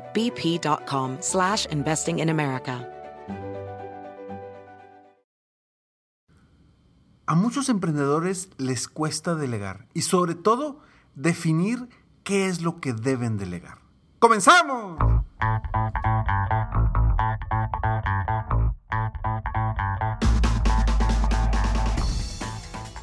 bp.com slash investing in America. A muchos emprendedores les cuesta delegar y sobre todo definir qué es lo que deben delegar. ¡Comenzamos!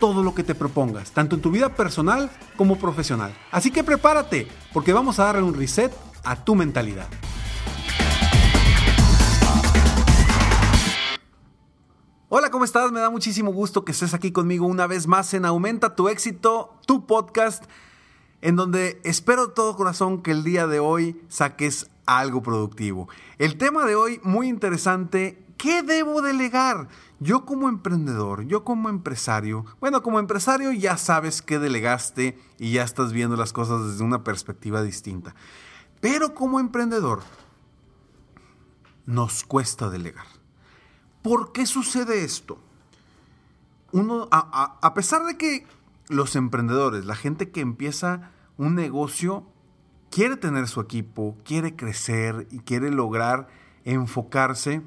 todo lo que te propongas, tanto en tu vida personal como profesional. Así que prepárate, porque vamos a darle un reset a tu mentalidad. Hola, ¿cómo estás? Me da muchísimo gusto que estés aquí conmigo una vez más en Aumenta tu éxito, tu podcast, en donde espero de todo corazón que el día de hoy saques algo productivo. El tema de hoy, muy interesante, ¿qué debo delegar? Yo como emprendedor, yo como empresario, bueno, como empresario ya sabes que delegaste y ya estás viendo las cosas desde una perspectiva distinta. Pero como emprendedor, nos cuesta delegar. ¿Por qué sucede esto? Uno, a, a pesar de que los emprendedores, la gente que empieza un negocio, quiere tener su equipo, quiere crecer y quiere lograr enfocarse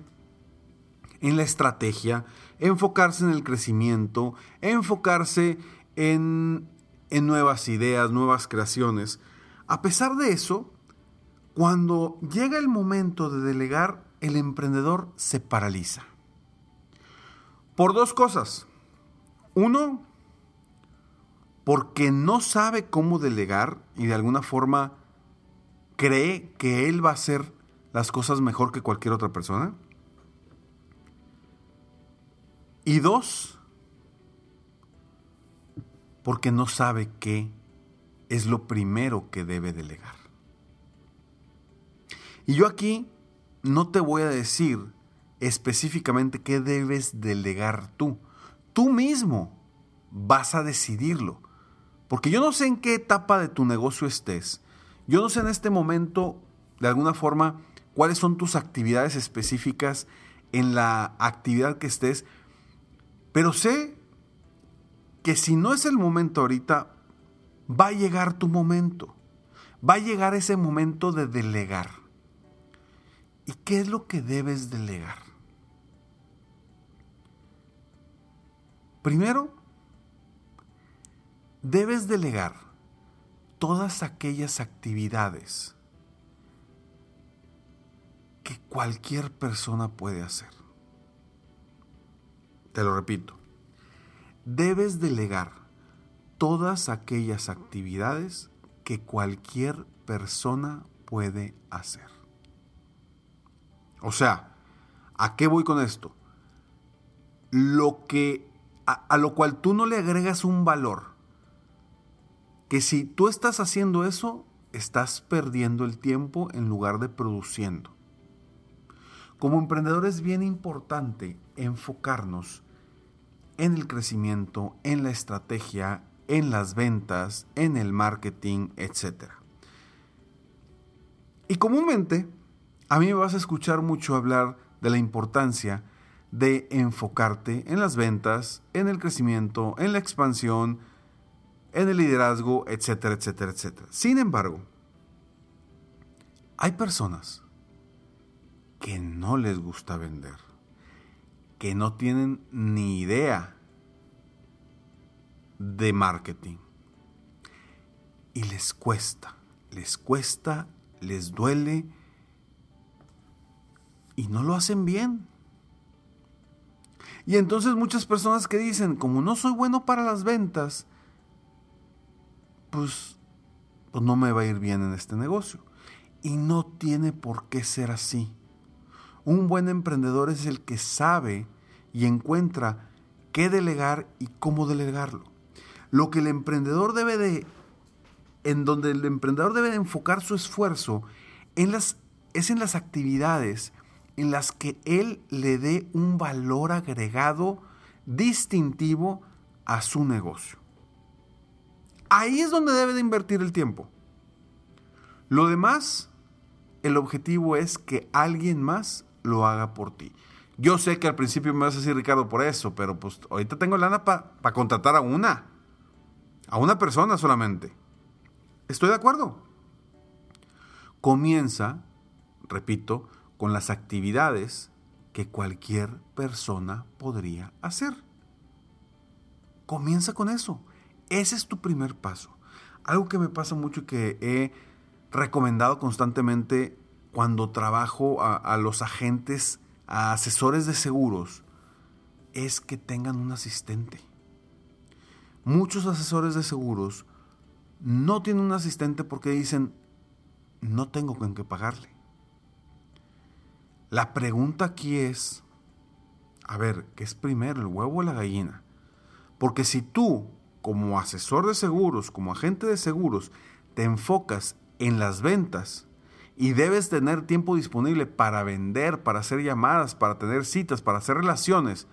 en la estrategia, enfocarse en el crecimiento, enfocarse en, en nuevas ideas, nuevas creaciones. A pesar de eso, cuando llega el momento de delegar, el emprendedor se paraliza. Por dos cosas. Uno, porque no sabe cómo delegar y de alguna forma cree que él va a hacer las cosas mejor que cualquier otra persona. Y dos, porque no sabe qué es lo primero que debe delegar. Y yo aquí no te voy a decir específicamente qué debes delegar tú. Tú mismo vas a decidirlo. Porque yo no sé en qué etapa de tu negocio estés. Yo no sé en este momento, de alguna forma, cuáles son tus actividades específicas en la actividad que estés, pero sé que si no es el momento ahorita, va a llegar tu momento. Va a llegar ese momento de delegar. ¿Y qué es lo que debes delegar? Primero, debes delegar todas aquellas actividades que cualquier persona puede hacer. Te lo repito. Debes delegar todas aquellas actividades que cualquier persona puede hacer. O sea, ¿a qué voy con esto? Lo que a, a, lo cual tú no le agregas un valor. Que si tú estás haciendo eso, estás perdiendo el tiempo en lugar de produciendo. Como emprendedor es bien importante enfocarnos en el crecimiento, en la estrategia, en las ventas, en el marketing, etc. Y comúnmente a mí me vas a escuchar mucho hablar de la importancia de enfocarte en las ventas, en el crecimiento, en la expansión, en el liderazgo, etcétera, etcétera, etcétera. Sin embargo, hay personas que no les gusta vender, que no tienen ni idea de marketing. Y les cuesta, les cuesta, les duele y no lo hacen bien. Y entonces muchas personas que dicen, como no soy bueno para las ventas, pues, pues no me va a ir bien en este negocio. Y no tiene por qué ser así. Un buen emprendedor es el que sabe y encuentra qué delegar y cómo delegarlo. Lo que el emprendedor debe de, en donde el emprendedor debe de enfocar su esfuerzo es en las actividades en las que él le dé un valor agregado distintivo a su negocio. Ahí es donde debe de invertir el tiempo. Lo demás, el objetivo es que alguien más lo haga por ti. Yo sé que al principio me vas a decir, Ricardo, por eso, pero pues ahorita tengo lana para contratar a una, a una persona solamente. Estoy de acuerdo. Comienza, repito, con las actividades que cualquier persona podría hacer. Comienza con eso. Ese es tu primer paso. Algo que me pasa mucho y que he recomendado constantemente cuando trabajo a, los agentes, a asesores de seguros, es que tengan un asistente. Muchos asesores de seguros no tienen un asistente porque dicen, no tengo con qué pagarle. La pregunta aquí es, a ver, ¿qué es primero, el huevo o la gallina? Porque si tú, como asesor de seguros, como agente de seguros, te enfocas en las ventas y debes tener tiempo disponible para vender, para hacer llamadas, para tener citas, para hacer relaciones,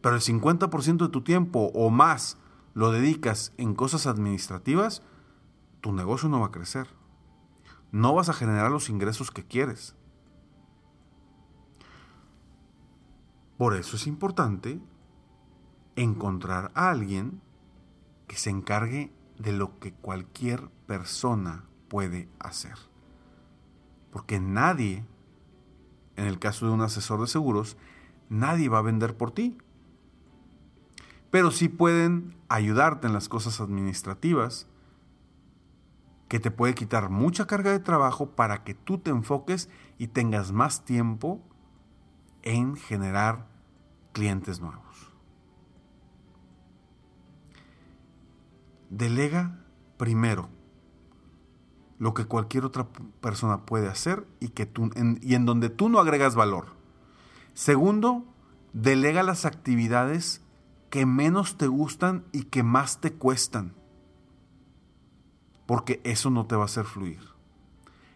pero el 50% de tu tiempo o más lo dedicas en cosas administrativas, tu negocio no va a crecer no vas a generar los ingresos que quieres. Por eso es importante encontrar a alguien que se encargue de lo que cualquier persona puede hacer. Porque nadie, en el caso de un asesor de seguros, nadie va a vender por ti. Pero sí pueden ayudarte en las cosas administrativas, que te puede quitar mucha carga de trabajo para que tú te enfoques y tengas más tiempo en generar clientes nuevos. Delega primero lo que cualquier otra persona puede hacer y, que tú, y en donde tú no agregas valor. Segundo, delega las actividades que menos te gustan y que más te cuestan porque eso no te va a hacer fluir.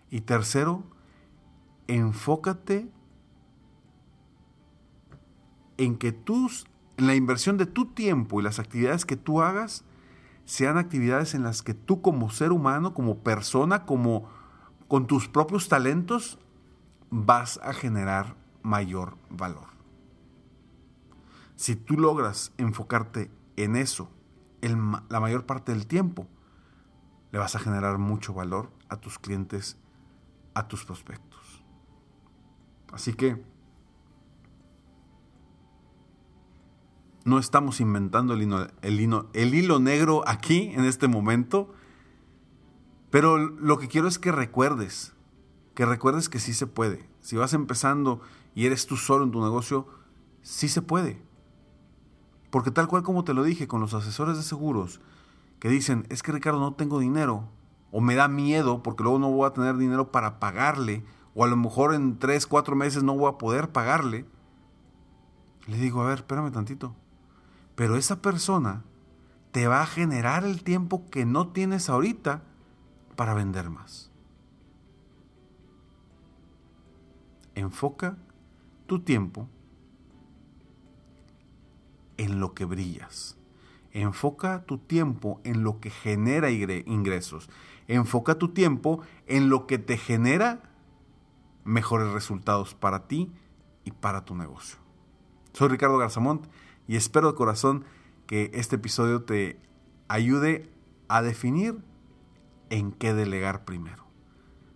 Y tercero, enfócate en que tus, en la inversión de tu tiempo y las actividades que tú hagas sean actividades en las que tú como ser humano, como persona, como con tus propios talentos, vas a generar mayor valor. Si tú logras enfocarte en eso la mayor parte del tiempo, le vas a generar mucho valor a tus clientes, a tus prospectos. Así que no estamos inventando el, hilo negro aquí en este momento, pero lo que quiero es que recuerdes, que recuerdes que sí se puede. Si vas empezando y eres tú solo en tu negocio, sí se puede. Porque tal cual como te lo dije con los asesores de seguros, que dicen, es que Ricardo no tengo dinero, o me da miedo porque luego no voy a tener dinero para pagarle, o a lo mejor en tres, cuatro meses no voy a poder pagarle, le digo, a ver, espérame tantito, pero esa persona te va a generar el tiempo que no tienes ahorita para vender más. Enfoca tu tiempo en lo que brillas. Enfoca tu tiempo en lo que genera ingresos. Enfoca tu tiempo en lo que te genera mejores resultados para ti y para tu negocio. Soy Ricardo Garzamont y espero de corazón que este episodio te ayude a definir en qué delegar primero.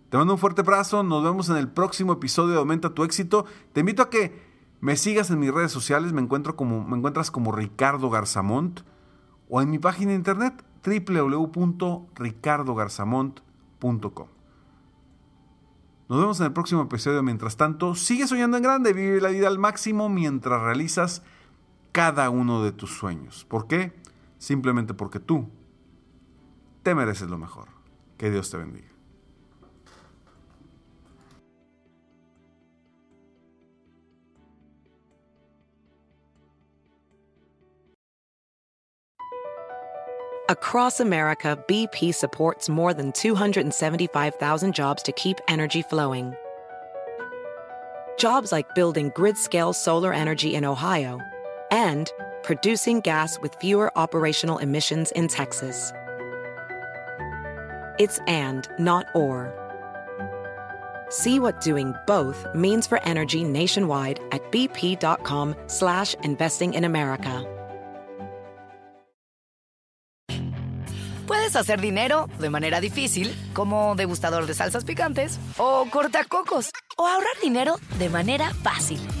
Te mando un fuerte abrazo, nos vemos en el próximo episodio de Aumenta tu éxito. Te invito a que me sigas en mis redes sociales, me, encuentro como, me encuentras como Ricardo Garzamont o en mi página de internet www.ricardogarzamont.com. Nos vemos en el próximo episodio. Mientras tanto, sigue soñando en grande, vive la vida al máximo mientras realizas cada uno de tus sueños. ¿Por qué? Simplemente porque tú te mereces lo mejor. Que Dios te bendiga. Across America, BP supports more than 275,000 jobs to keep energy flowing. Jobs like building grid scale solar energy in Ohio and producing gas with fewer operational emissions in Texas. It's and, not or. See what doing both means for energy nationwide at bp.com slash investing in America. Puedes hacer dinero de manera difícil, como degustador de salsas picantes, o cortacocos, o ahorrar dinero de manera fácil